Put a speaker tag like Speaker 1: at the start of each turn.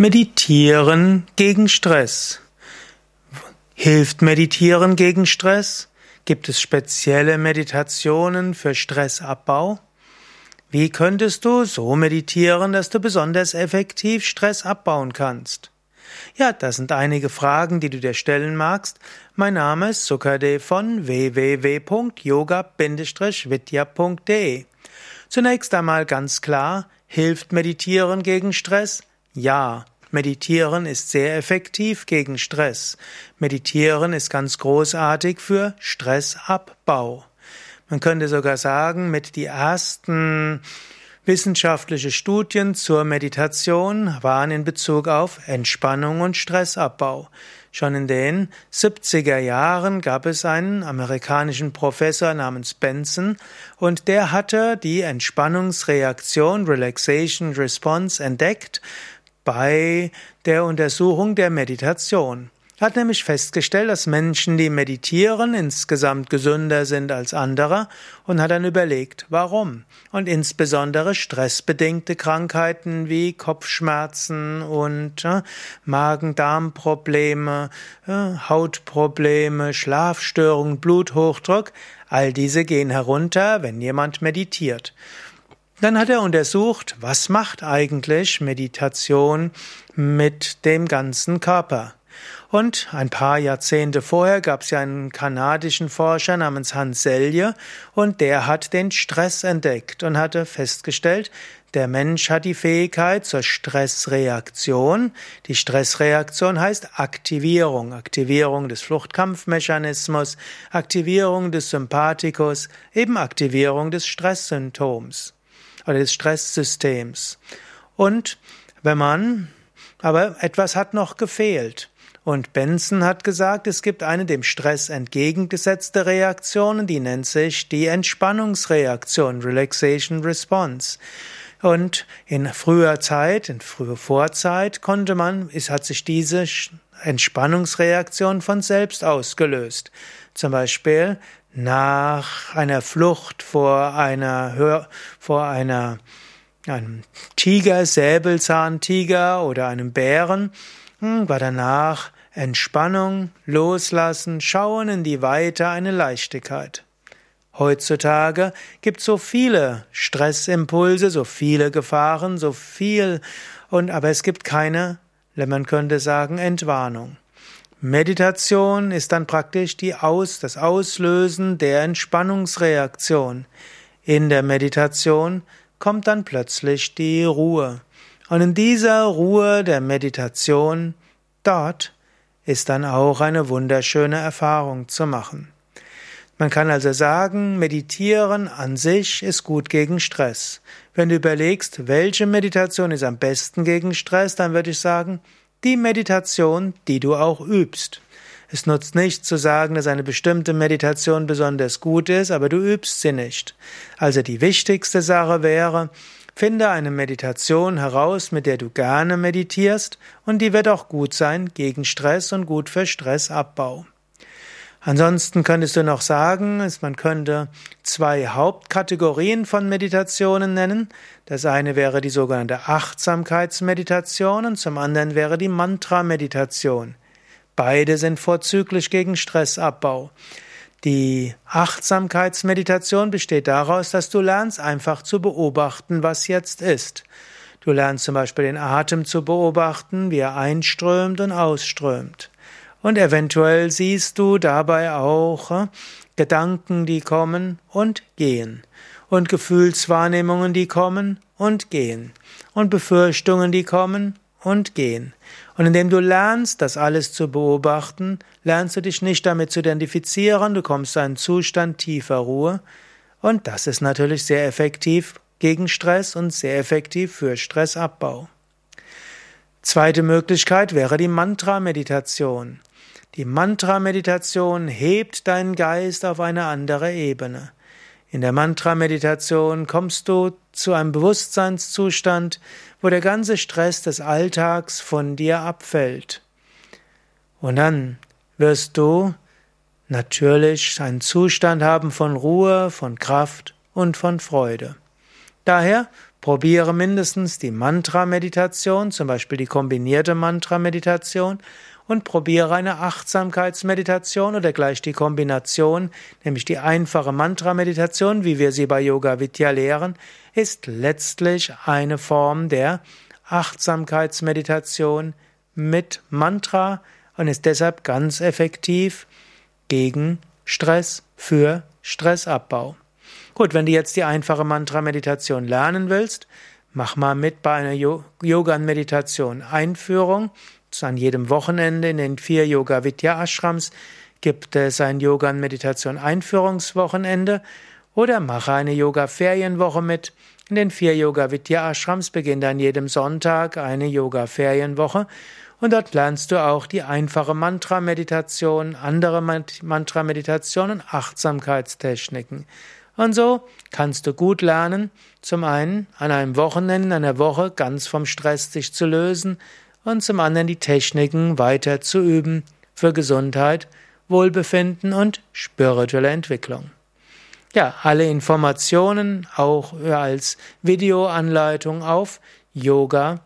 Speaker 1: Meditieren gegen Stress. Hilft Meditieren gegen Stress? Gibt es spezielle Meditationen für Stressabbau? Wie könntest du so meditieren, dass du besonders effektiv Stress abbauen kannst? Ja, das sind einige Fragen, die du dir stellen magst. Mein Name ist Sukade von www.yoga-vidya.de. Zunächst einmal ganz klar, hilft Meditieren gegen Stress? Ja, Meditieren ist sehr effektiv gegen Stress. Meditieren ist ganz großartig für Stressabbau. Man könnte sogar sagen, mit die ersten wissenschaftliche Studien zur Meditation waren in Bezug auf Entspannung und Stressabbau. Schon in den 70er Jahren gab es einen amerikanischen Professor namens Benson und der hatte die Entspannungsreaktion Relaxation Response entdeckt bei der Untersuchung der Meditation. Er hat nämlich festgestellt, dass Menschen, die meditieren, insgesamt gesünder sind als andere und hat dann überlegt, warum. Und insbesondere stressbedingte Krankheiten wie Kopfschmerzen und äh, Magen-Darm-Probleme, äh, Hautprobleme, Schlafstörungen, Bluthochdruck, all diese gehen herunter, wenn jemand meditiert. Dann hat er untersucht, was macht eigentlich Meditation mit dem ganzen Körper. Und ein paar Jahrzehnte vorher gab es ja einen kanadischen Forscher namens Hans Selye und der hat den Stress entdeckt und hatte festgestellt, der Mensch hat die Fähigkeit zur Stressreaktion. Die Stressreaktion heißt Aktivierung, Aktivierung des Fluchtkampfmechanismus, Aktivierung des Sympathikus, eben Aktivierung des Stresssymptoms oder des Stresssystems. Und wenn man, aber etwas hat noch gefehlt. Und Benson hat gesagt, es gibt eine dem Stress entgegengesetzte Reaktion, die nennt sich die Entspannungsreaktion, Relaxation Response. Und in früher Zeit, in früher Vorzeit konnte man, es hat sich diese Entspannungsreaktion von selbst ausgelöst. Zum Beispiel nach einer Flucht vor einer, vor einer, einem Tiger, Säbelzahntiger oder einem Bären, hm, war danach Entspannung, Loslassen, Schauen in die Weite, eine Leichtigkeit. Heutzutage gibt so viele Stressimpulse, so viele Gefahren, so viel, und aber es gibt keine, man könnte sagen, Entwarnung. Meditation ist dann praktisch die Aus, das Auslösen der Entspannungsreaktion. In der Meditation kommt dann plötzlich die Ruhe. Und in dieser Ruhe der Meditation, dort ist dann auch eine wunderschöne Erfahrung zu machen. Man kann also sagen, meditieren an sich ist gut gegen Stress. Wenn du überlegst, welche Meditation ist am besten gegen Stress, dann würde ich sagen, die Meditation, die du auch übst. Es nutzt nicht zu sagen, dass eine bestimmte Meditation besonders gut ist, aber du übst sie nicht. Also die wichtigste Sache wäre, finde eine Meditation heraus, mit der du gerne meditierst, und die wird auch gut sein gegen Stress und gut für Stressabbau. Ansonsten könntest du noch sagen, man könnte zwei Hauptkategorien von Meditationen nennen. Das eine wäre die sogenannte Achtsamkeitsmeditation und zum anderen wäre die Mantra-Meditation. Beide sind vorzüglich gegen Stressabbau. Die Achtsamkeitsmeditation besteht daraus, dass du lernst einfach zu beobachten, was jetzt ist. Du lernst zum Beispiel den Atem zu beobachten, wie er einströmt und ausströmt. Und eventuell siehst du dabei auch äh, Gedanken, die kommen und gehen. Und Gefühlswahrnehmungen, die kommen und gehen. Und Befürchtungen, die kommen und gehen. Und indem du lernst, das alles zu beobachten, lernst du dich nicht damit zu identifizieren, du kommst zu einem Zustand tiefer Ruhe. Und das ist natürlich sehr effektiv gegen Stress und sehr effektiv für Stressabbau. Zweite Möglichkeit wäre die Mantra-Meditation. Die Mantra-Meditation hebt deinen Geist auf eine andere Ebene. In der Mantra-Meditation kommst du zu einem Bewusstseinszustand, wo der ganze Stress des Alltags von dir abfällt. Und dann wirst du natürlich einen Zustand haben von Ruhe, von Kraft und von Freude. Daher Probiere mindestens die Mantra-Meditation, zum Beispiel die kombinierte Mantra-Meditation, und probiere eine Achtsamkeitsmeditation oder gleich die Kombination, nämlich die einfache Mantra-Meditation, wie wir sie bei Yoga Vidya lehren, ist letztlich eine Form der Achtsamkeitsmeditation mit Mantra und ist deshalb ganz effektiv gegen Stress für Stressabbau. Gut, wenn du jetzt die einfache Mantra-Meditation lernen willst, mach mal mit bei einer Yoga-Meditation Einführung. An jedem Wochenende in den vier Yoga Vidya Ashrams gibt es ein Yoga Meditation Einführungswochenende oder mache eine Yoga Ferienwoche mit. In den vier Yoga Vidya Ashrams beginnt an jedem Sonntag eine Yoga Ferienwoche und dort lernst du auch die einfache Mantra Meditation, andere Mantra Meditationen, Achtsamkeitstechniken. Und so kannst du gut lernen, zum einen an einem Wochenende, in einer Woche ganz vom Stress sich zu lösen und zum anderen die Techniken weiter zu üben für Gesundheit, Wohlbefinden und spirituelle Entwicklung. Ja, alle Informationen auch als Videoanleitung auf yoga-vidya.de